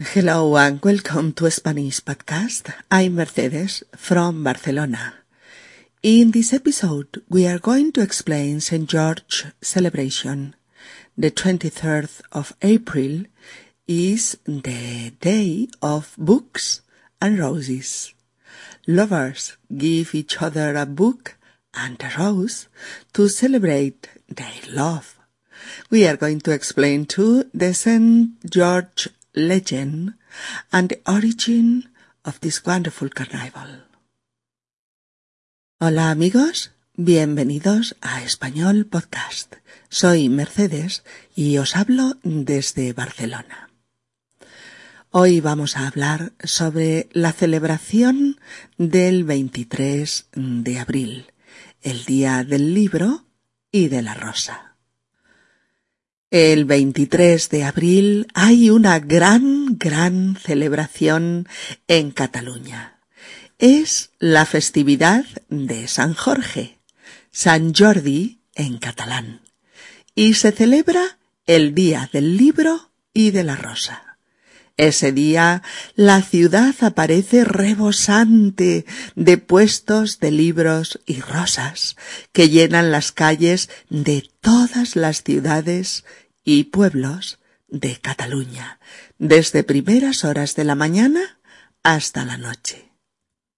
Hello and welcome to Spanish Podcast. I'm Mercedes from Barcelona. In this episode, we are going to explain St. George celebration. The 23rd of April is the day of books and roses. Lovers give each other a book and a rose to celebrate their love. We are going to explain too the St. George legend and the origin of this wonderful carnival. Hola amigos, bienvenidos a Español Podcast. Soy Mercedes y os hablo desde Barcelona. Hoy vamos a hablar sobre la celebración del 23 de abril, el Día del Libro y de la Rosa. El 23 de abril hay una gran, gran celebración en Cataluña. Es la festividad de San Jorge, San Jordi en catalán, y se celebra el Día del Libro y de la Rosa. Ese día la ciudad aparece rebosante de puestos de libros y rosas que llenan las calles de todas las ciudades y pueblos de Cataluña, desde primeras horas de la mañana hasta la noche.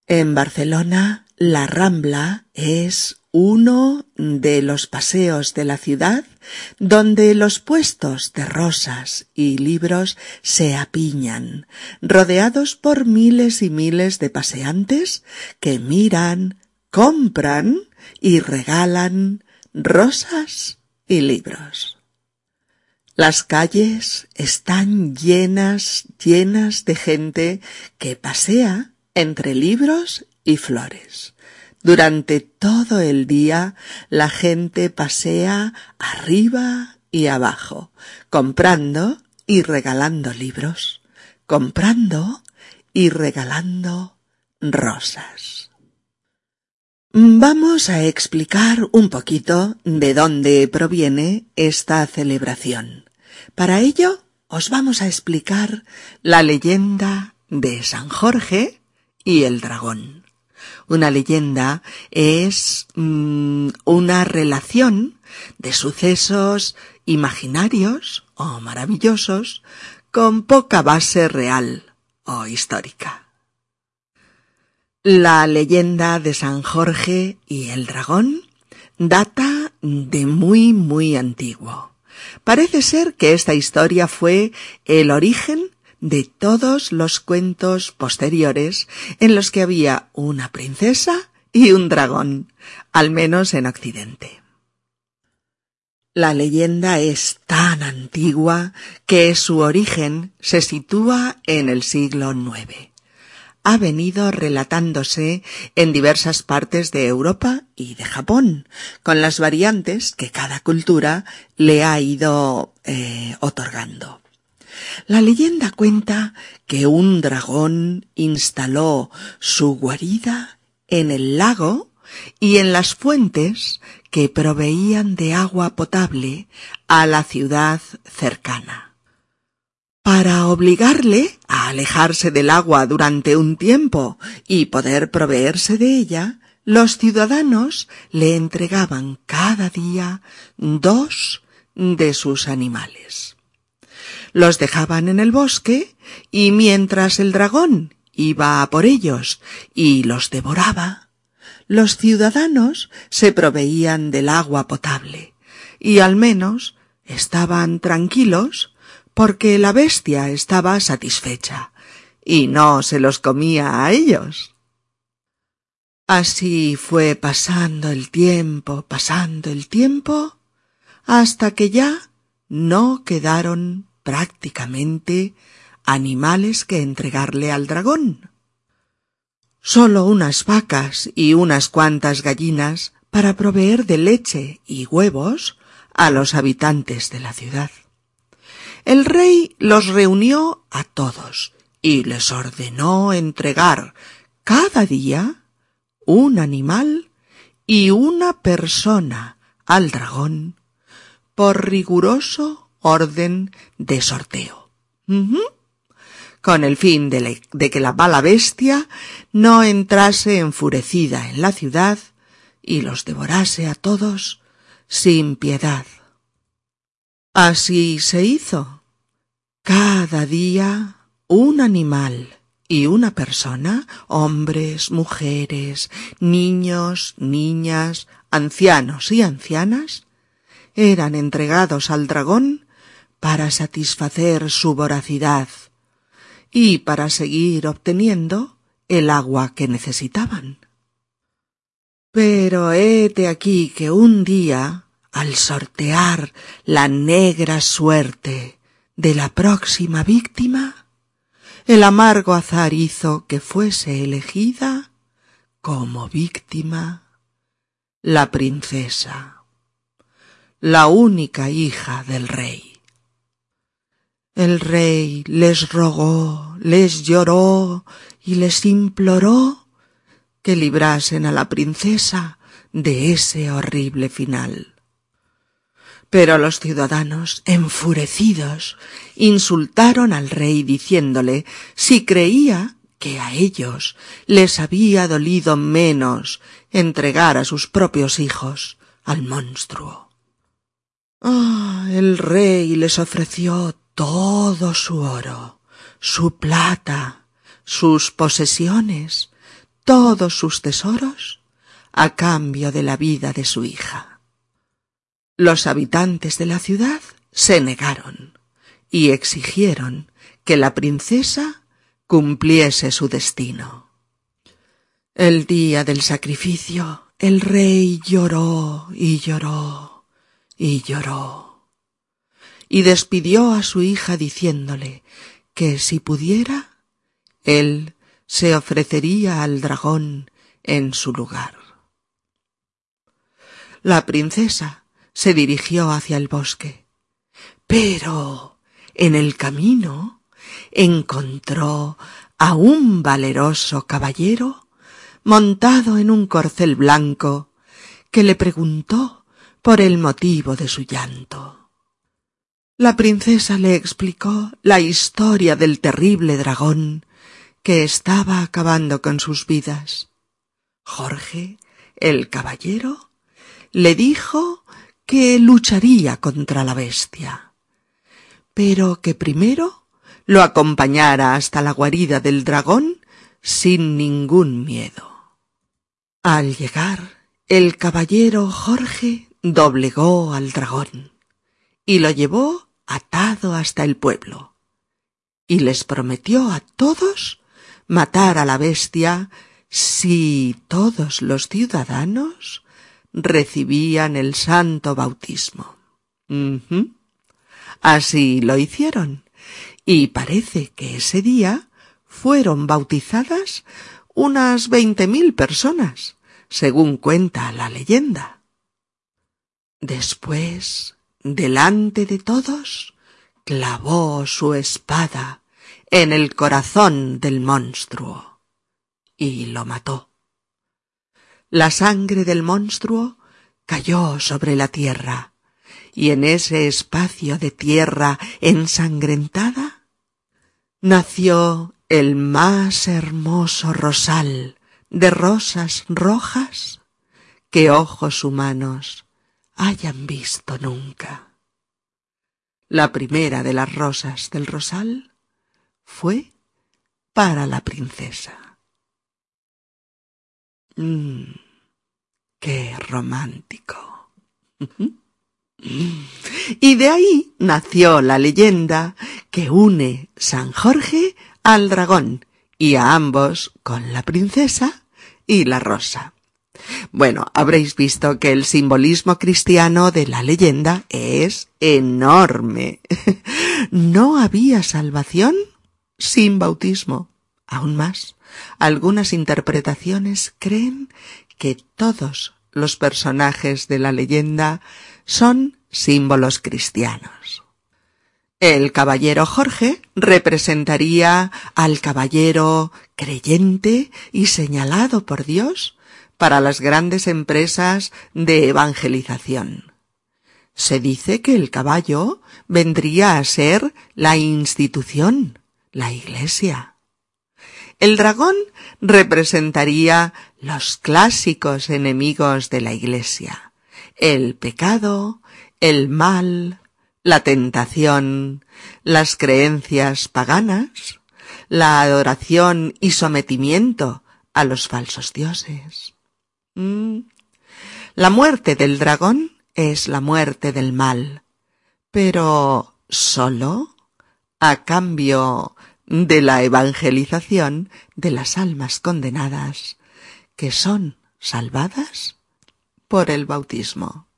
En Barcelona, la Rambla es uno de los paseos de la ciudad donde los puestos de rosas y libros se apiñan, rodeados por miles y miles de paseantes que miran, compran y regalan rosas y libros. Las calles están llenas, llenas de gente que pasea entre libros y flores. Durante todo el día la gente pasea arriba y abajo, comprando y regalando libros, comprando y regalando rosas. Vamos a explicar un poquito de dónde proviene esta celebración. Para ello os vamos a explicar la leyenda de San Jorge y el dragón. Una leyenda es mm, una relación de sucesos imaginarios o maravillosos con poca base real o histórica. La leyenda de San Jorge y el dragón data de muy muy antiguo. Parece ser que esta historia fue el origen de todos los cuentos posteriores en los que había una princesa y un dragón, al menos en Occidente. La leyenda es tan antigua que su origen se sitúa en el siglo IX ha venido relatándose en diversas partes de Europa y de Japón, con las variantes que cada cultura le ha ido eh, otorgando. La leyenda cuenta que un dragón instaló su guarida en el lago y en las fuentes que proveían de agua potable a la ciudad cercana. Para obligarle a alejarse del agua durante un tiempo y poder proveerse de ella, los ciudadanos le entregaban cada día dos de sus animales. Los dejaban en el bosque y mientras el dragón iba por ellos y los devoraba, los ciudadanos se proveían del agua potable y al menos estaban tranquilos porque la bestia estaba satisfecha y no se los comía a ellos. Así fue pasando el tiempo, pasando el tiempo, hasta que ya no quedaron prácticamente animales que entregarle al dragón. Solo unas vacas y unas cuantas gallinas para proveer de leche y huevos a los habitantes de la ciudad. El rey los reunió a todos y les ordenó entregar cada día un animal y una persona al dragón por riguroso orden de sorteo. con el fin de, de que la mala bestia no entrase enfurecida en la ciudad y los devorase a todos sin piedad. Así se hizo. Cada día un animal y una persona, hombres, mujeres, niños, niñas, ancianos y ancianas, eran entregados al dragón para satisfacer su voracidad y para seguir obteniendo el agua que necesitaban. Pero hete aquí que un día, al sortear la negra suerte de la próxima víctima, el amargo azar hizo que fuese elegida como víctima la princesa, la única hija del rey. El rey les rogó, les lloró y les imploró que librasen a la princesa de ese horrible final. Pero los ciudadanos, enfurecidos, insultaron al rey diciéndole si creía que a ellos les había dolido menos entregar a sus propios hijos al monstruo. Ah, el rey les ofreció todo su oro, su plata, sus posesiones, todos sus tesoros, a cambio de la vida de su hija. Los habitantes de la ciudad se negaron y exigieron que la princesa cumpliese su destino. El día del sacrificio el rey lloró y lloró y lloró y despidió a su hija diciéndole que si pudiera él se ofrecería al dragón en su lugar. La princesa se dirigió hacia el bosque. Pero en el camino encontró a un valeroso caballero montado en un corcel blanco que le preguntó por el motivo de su llanto. La princesa le explicó la historia del terrible dragón que estaba acabando con sus vidas. Jorge, el caballero, le dijo que lucharía contra la bestia, pero que primero lo acompañara hasta la guarida del dragón sin ningún miedo. Al llegar, el caballero Jorge doblegó al dragón y lo llevó atado hasta el pueblo, y les prometió a todos matar a la bestia si todos los ciudadanos recibían el santo bautismo. Así lo hicieron, y parece que ese día fueron bautizadas unas veinte mil personas, según cuenta la leyenda. Después, delante de todos, clavó su espada en el corazón del monstruo y lo mató. La sangre del monstruo cayó sobre la tierra, y en ese espacio de tierra ensangrentada nació el más hermoso rosal de rosas rojas que ojos humanos hayan visto nunca. La primera de las rosas del rosal fue para la princesa. Mm. Qué romántico. Y de ahí nació la leyenda que une San Jorge al dragón y a ambos con la princesa y la rosa. Bueno, habréis visto que el simbolismo cristiano de la leyenda es enorme. No había salvación sin bautismo. Aún más, algunas interpretaciones creen que todos los personajes de la leyenda son símbolos cristianos. El caballero Jorge representaría al caballero creyente y señalado por Dios para las grandes empresas de evangelización. Se dice que el caballo vendría a ser la institución, la Iglesia. El dragón representaría los clásicos enemigos de la Iglesia, el pecado, el mal, la tentación, las creencias paganas, la adoración y sometimiento a los falsos dioses. Mm. La muerte del dragón es la muerte del mal, pero solo a cambio de la evangelización de las almas condenadas, que son salvadas por el bautismo.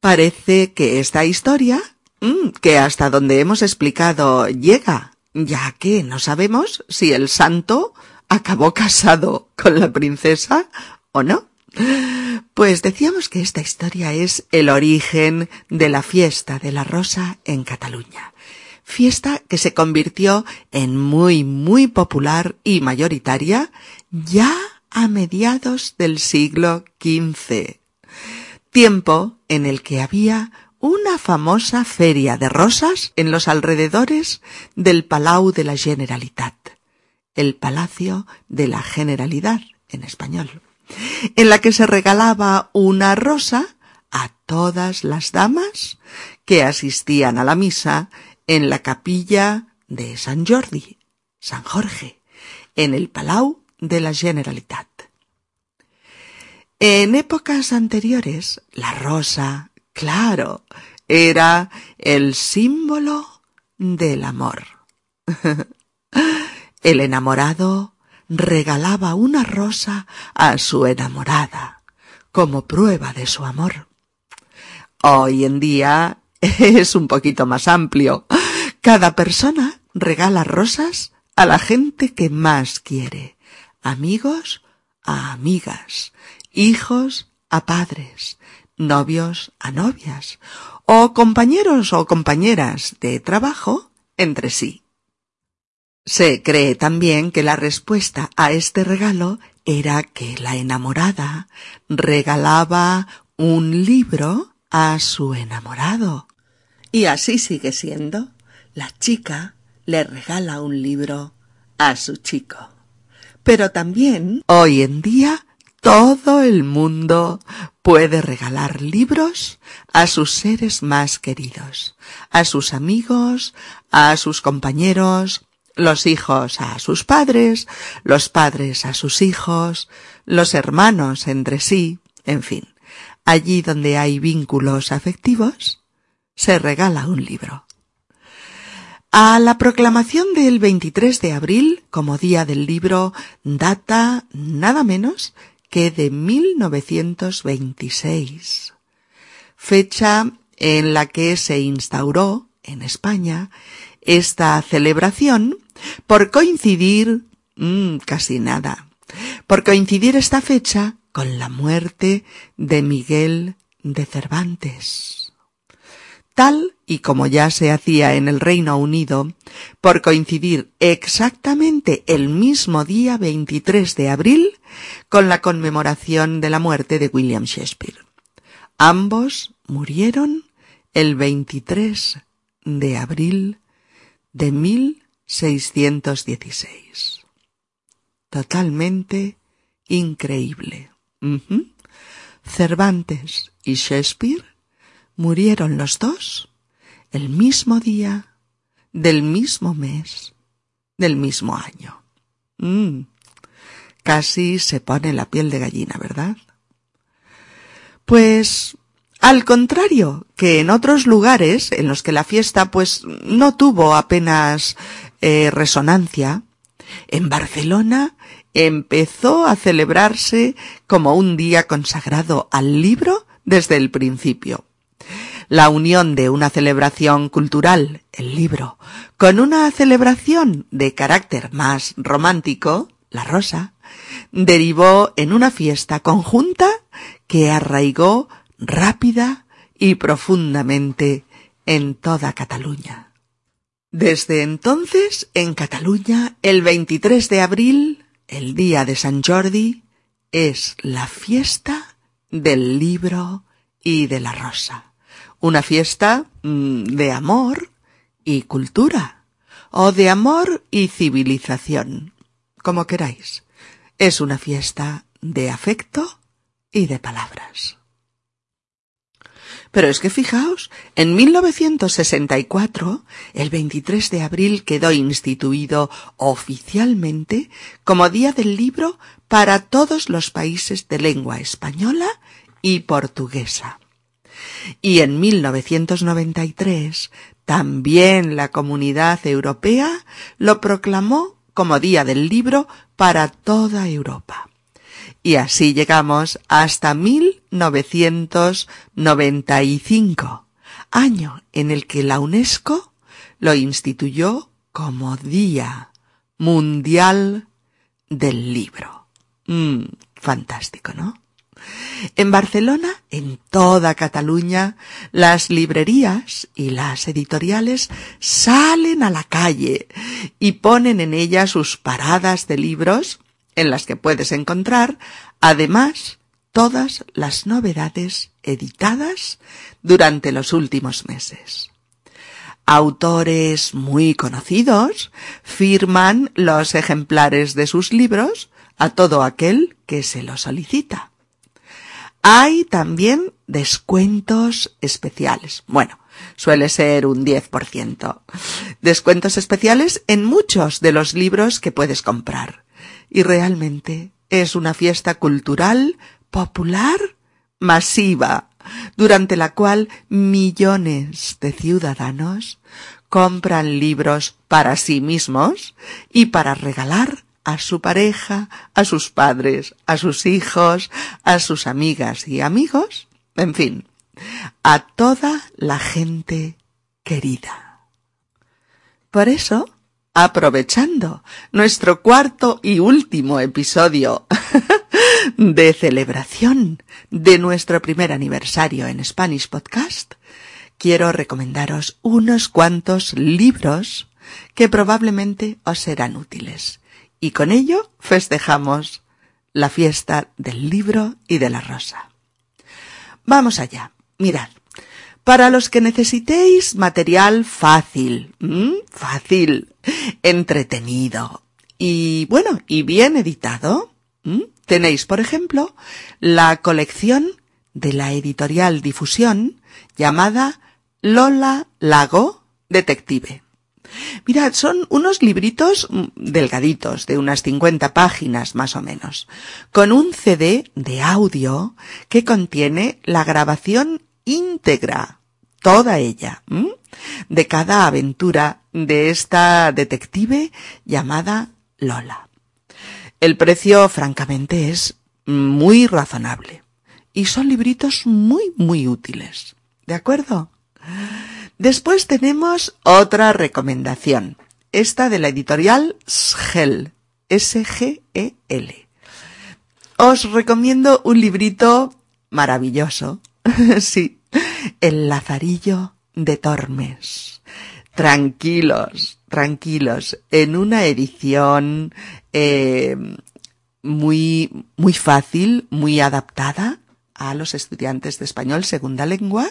Parece que esta historia, mm, que hasta donde hemos explicado llega, ya que no sabemos si el santo acabó casado con la princesa o no. Pues decíamos que esta historia es el origen de la fiesta de la rosa en Cataluña. Fiesta que se convirtió en muy, muy popular y mayoritaria ya a mediados del siglo XV. Tiempo en el que había una famosa feria de rosas en los alrededores del Palau de la Generalitat, el Palacio de la Generalidad en español en la que se regalaba una rosa a todas las damas que asistían a la misa en la capilla de San Jordi, San Jorge, en el Palau de la Generalitat. En épocas anteriores, la rosa, claro, era el símbolo del amor. el enamorado regalaba una rosa a su enamorada como prueba de su amor. Hoy en día es un poquito más amplio. Cada persona regala rosas a la gente que más quiere, amigos a amigas, hijos a padres, novios a novias, o compañeros o compañeras de trabajo entre sí. Se cree también que la respuesta a este regalo era que la enamorada regalaba un libro a su enamorado. Y así sigue siendo. La chica le regala un libro a su chico. Pero también hoy en día todo el mundo puede regalar libros a sus seres más queridos, a sus amigos, a sus compañeros, los hijos a sus padres, los padres a sus hijos, los hermanos entre sí, en fin, allí donde hay vínculos afectivos, se regala un libro. A la proclamación del 23 de abril como Día del Libro data nada menos que de 1926, fecha en la que se instauró en España esta celebración por coincidir mm, casi nada, por coincidir esta fecha con la muerte de Miguel de Cervantes. Tal y como ya se hacía en el Reino Unido, por coincidir exactamente el mismo día 23 de abril con la conmemoración de la muerte de William Shakespeare. Ambos murieron el 23 de abril de 1616. Totalmente increíble. Cervantes y Shakespeare murieron los dos el mismo día, del mismo mes, del mismo año. Mm. Casi se pone la piel de gallina, ¿verdad? Pues al contrario que en otros lugares en los que la fiesta pues no tuvo apenas eh, resonancia, en Barcelona empezó a celebrarse como un día consagrado al libro desde el principio. La unión de una celebración cultural, el libro, con una celebración de carácter más romántico, la rosa, derivó en una fiesta conjunta que arraigó rápida y profundamente en toda Cataluña. Desde entonces, en Cataluña, el 23 de abril, el día de San Jordi, es la fiesta del libro y de la rosa. Una fiesta mm, de amor y cultura. o de amor y civilización, como queráis. Es una fiesta de afecto y de palabras. Pero es que fijaos, en 1964, el 23 de abril quedó instituido oficialmente como Día del Libro para todos los países de lengua española y portuguesa. Y en 1993 también la Comunidad Europea lo proclamó como Día del Libro para toda Europa. Y así llegamos hasta 1995, año en el que la UNESCO lo instituyó como Día Mundial del Libro. Mm, fantástico, ¿no? En Barcelona, en toda Cataluña, las librerías y las editoriales salen a la calle y ponen en ella sus paradas de libros en las que puedes encontrar, además, todas las novedades editadas durante los últimos meses. Autores muy conocidos firman los ejemplares de sus libros a todo aquel que se lo solicita. Hay también descuentos especiales. Bueno, suele ser un 10%. Descuentos especiales en muchos de los libros que puedes comprar y realmente es una fiesta cultural, popular, masiva, durante la cual millones de ciudadanos compran libros para sí mismos y para regalar a su pareja, a sus padres, a sus hijos, a sus amigas y amigos, en fin, a toda la gente querida. Por eso, aprovechando nuestro cuarto y último episodio de celebración de nuestro primer aniversario en Spanish Podcast, quiero recomendaros unos cuantos libros que probablemente os serán útiles. Y con ello festejamos la fiesta del libro y de la rosa. Vamos allá. Mirad, para los que necesitéis material fácil, fácil, entretenido y bueno, y bien editado, tenéis, por ejemplo, la colección de la editorial Difusión llamada Lola Lago Detective. Mirad, son unos libritos delgaditos, de unas 50 páginas más o menos, con un CD de audio que contiene la grabación íntegra, toda ella, de cada aventura de esta detective llamada Lola. El precio, francamente, es muy razonable. Y son libritos muy, muy útiles. ¿De acuerdo? Después tenemos otra recomendación. Esta de la editorial SGEL. S-G-E-L. Os recomiendo un librito maravilloso sí, el Lazarillo de Tormes. Tranquilos, tranquilos, en una edición eh, muy, muy fácil, muy adaptada a los estudiantes de español segunda lengua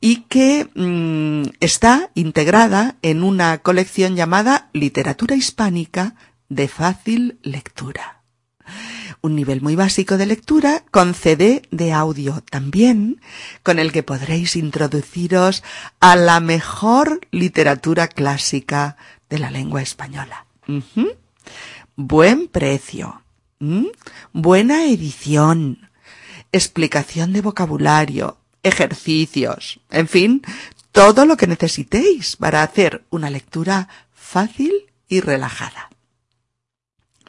y que mm, está integrada en una colección llamada Literatura Hispánica de fácil lectura un nivel muy básico de lectura con CD de audio también, con el que podréis introduciros a la mejor literatura clásica de la lengua española. Buen precio. Buena edición. Explicación de vocabulario. Ejercicios. En fin, todo lo que necesitéis para hacer una lectura fácil y relajada.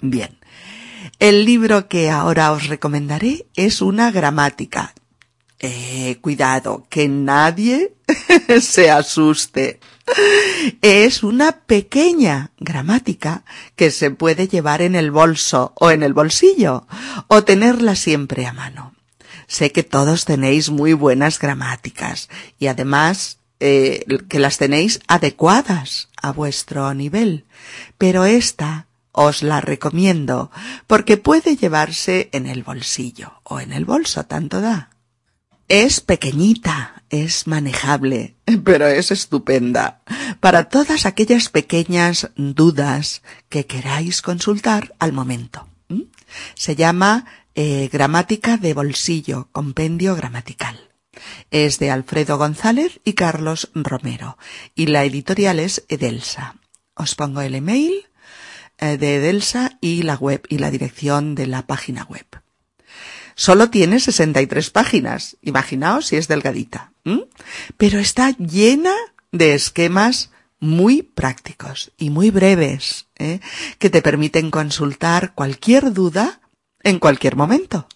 Bien. El libro que ahora os recomendaré es una gramática. Eh, cuidado, que nadie se asuste. Es una pequeña gramática que se puede llevar en el bolso o en el bolsillo o tenerla siempre a mano. Sé que todos tenéis muy buenas gramáticas y además eh, que las tenéis adecuadas a vuestro nivel, pero esta os la recomiendo porque puede llevarse en el bolsillo o en el bolso, tanto da. Es pequeñita, es manejable, pero es estupenda para todas aquellas pequeñas dudas que queráis consultar al momento. Se llama eh, Gramática de Bolsillo, Compendio Gramatical. Es de Alfredo González y Carlos Romero y la editorial es Edelsa. Os pongo el email eh, de Edelsa y la web y la dirección de la página web. Solo tiene 63 páginas, imaginaos si es delgadita, pero está llena de esquemas muy prácticos y muy breves, ¿eh? que te permiten consultar cualquier duda en cualquier momento.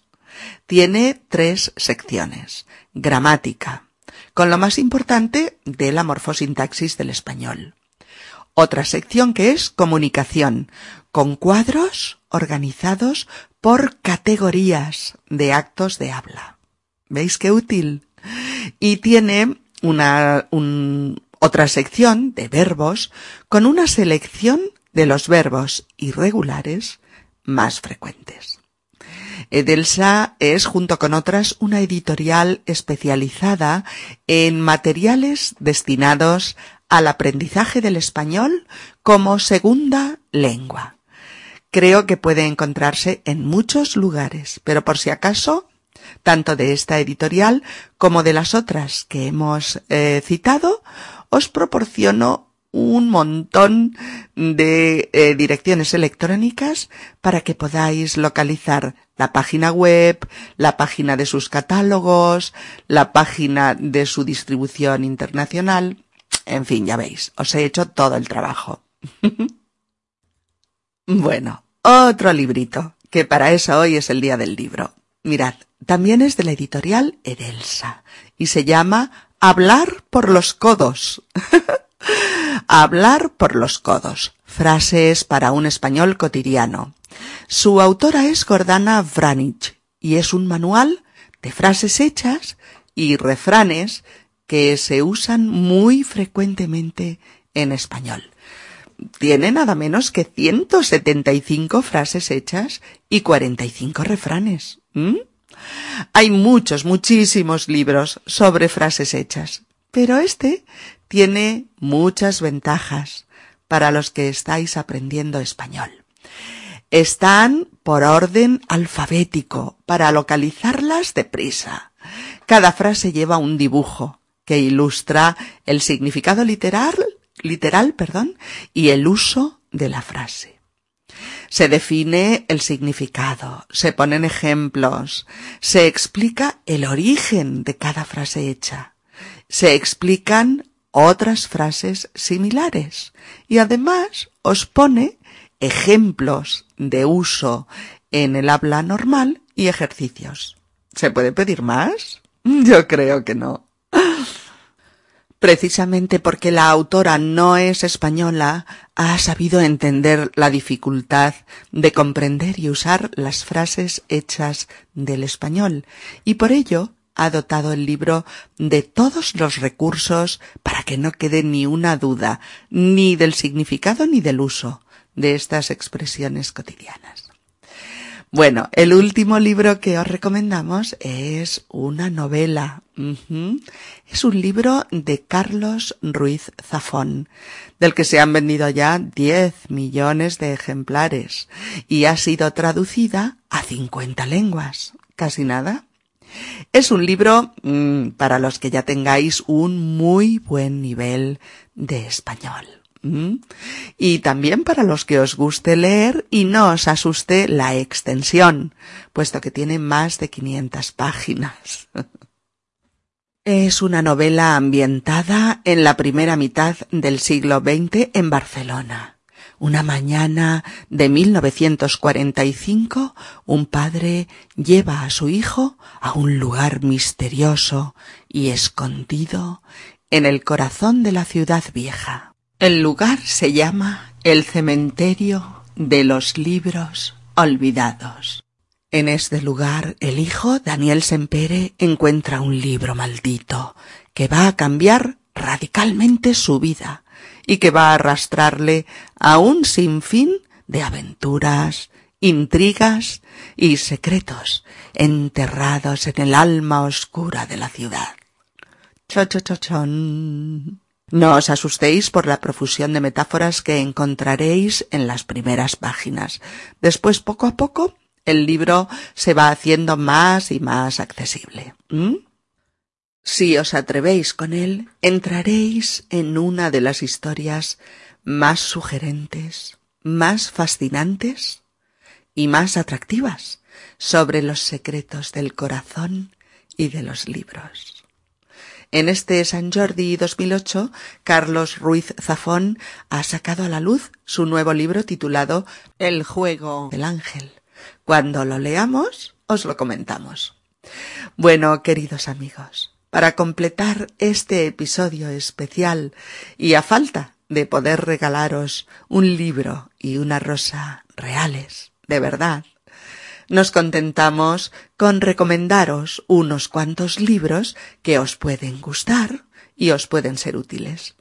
Tiene tres secciones. Gramática, con lo más importante de la morfosintaxis del español. Otra sección que es comunicación, con cuadros organizados por categorías de actos de habla. ¿Veis qué útil? Y tiene una otra sección de verbos con una selección de los verbos irregulares más frecuentes. Edelsa es, junto con otras, una editorial especializada en materiales destinados al aprendizaje del español como segunda lengua. Creo que puede encontrarse en muchos lugares, pero por si acaso, tanto de esta editorial como de las otras que hemos eh, citado, os proporciono un montón de eh, direcciones electrónicas para que podáis localizar la página web, la página de sus catálogos, la página de su distribución internacional. En fin, ya veis, os he hecho todo el trabajo. bueno, otro librito, que para eso hoy es el día del libro. Mirad, también es de la editorial Edelsa y se llama Hablar por los codos. Hablar por los codos. Frases para un español cotidiano. Su autora es Gordana Vranich y es un manual de frases hechas y refranes que se usan muy frecuentemente en español. Tiene nada menos que 175 frases hechas y 45 refranes. Hay muchos, muchísimos libros sobre frases hechas, pero este tiene muchas ventajas para los que estáis aprendiendo español. Están por orden alfabético para localizarlas deprisa. Cada frase lleva un dibujo que ilustra el significado literal, literal, perdón, y el uso de la frase. Se define el significado, se ponen ejemplos, se explica el origen de cada frase hecha, se explican otras frases similares y además os pone ejemplos de uso en el habla normal y ejercicios. ¿Se puede pedir más? Yo creo que no. Precisamente porque la autora no es española, ha sabido entender la dificultad de comprender y usar las frases hechas del español, y por ello ha dotado el libro de todos los recursos para que no quede ni una duda, ni del significado ni del uso de estas expresiones cotidianas. Bueno, el último libro que os recomendamos es una novela. Es un libro de Carlos Ruiz Zafón, del que se han vendido ya 10 millones de ejemplares y ha sido traducida a 50 lenguas. Casi nada. Es un libro mm, para los que ya tengáis un muy buen nivel de español. Mm. Y también para los que os guste leer y no os asuste la extensión, puesto que tiene más de 500 páginas. Es una novela ambientada en la primera mitad del siglo XX en Barcelona. Una mañana de 1945, un padre lleva a su hijo a un lugar misterioso y escondido en el corazón de la ciudad vieja. El lugar se llama el cementerio de los libros olvidados. En este lugar el hijo Daniel Sempere encuentra un libro maldito que va a cambiar radicalmente su vida y que va a arrastrarle a un sinfín de aventuras intrigas y secretos enterrados en el alma oscura de la ciudad. No os asustéis por la profusión de metáforas que encontraréis en las primeras páginas. Después, poco a poco, el libro se va haciendo más y más accesible. Si os atrevéis con él, entraréis en una de las historias más sugerentes, más fascinantes y más atractivas sobre los secretos del corazón y de los libros. En este San Jordi 2008, Carlos Ruiz Zafón ha sacado a la luz su nuevo libro titulado El juego del ángel. Cuando lo leamos, os lo comentamos. Bueno, queridos amigos, para completar este episodio especial y a falta de poder regalaros un libro y una rosa reales, de verdad, nos contentamos con recomendaros unos cuantos libros que os pueden gustar y os pueden ser útiles,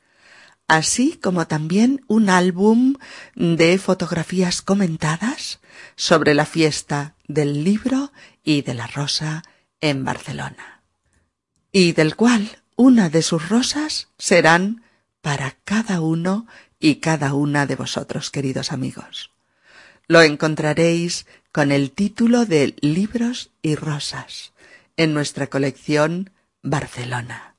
así como también un álbum de fotografías comentadas sobre la fiesta del libro y de la rosa en Barcelona, y del cual una de sus rosas serán para cada uno y cada una de vosotros, queridos amigos. Lo encontraréis con el título de Libros y Rosas en nuestra colección Barcelona.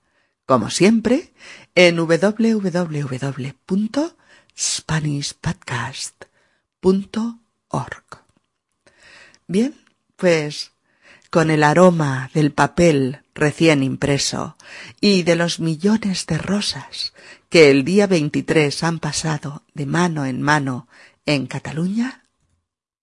Como siempre, en www.spanishpodcast.org. Bien, pues con el aroma del papel recién impreso y de los millones de rosas que el día 23 han pasado de mano en mano en Cataluña,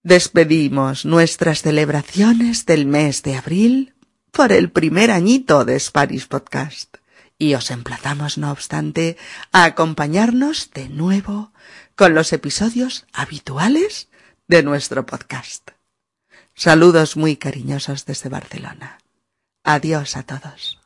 Despedimos nuestras celebraciones del mes de abril por el primer añito de Spanish Podcast y os emplazamos, no obstante, a acompañarnos de nuevo con los episodios habituales de nuestro podcast. Saludos muy cariñosos desde Barcelona. Adiós a todos.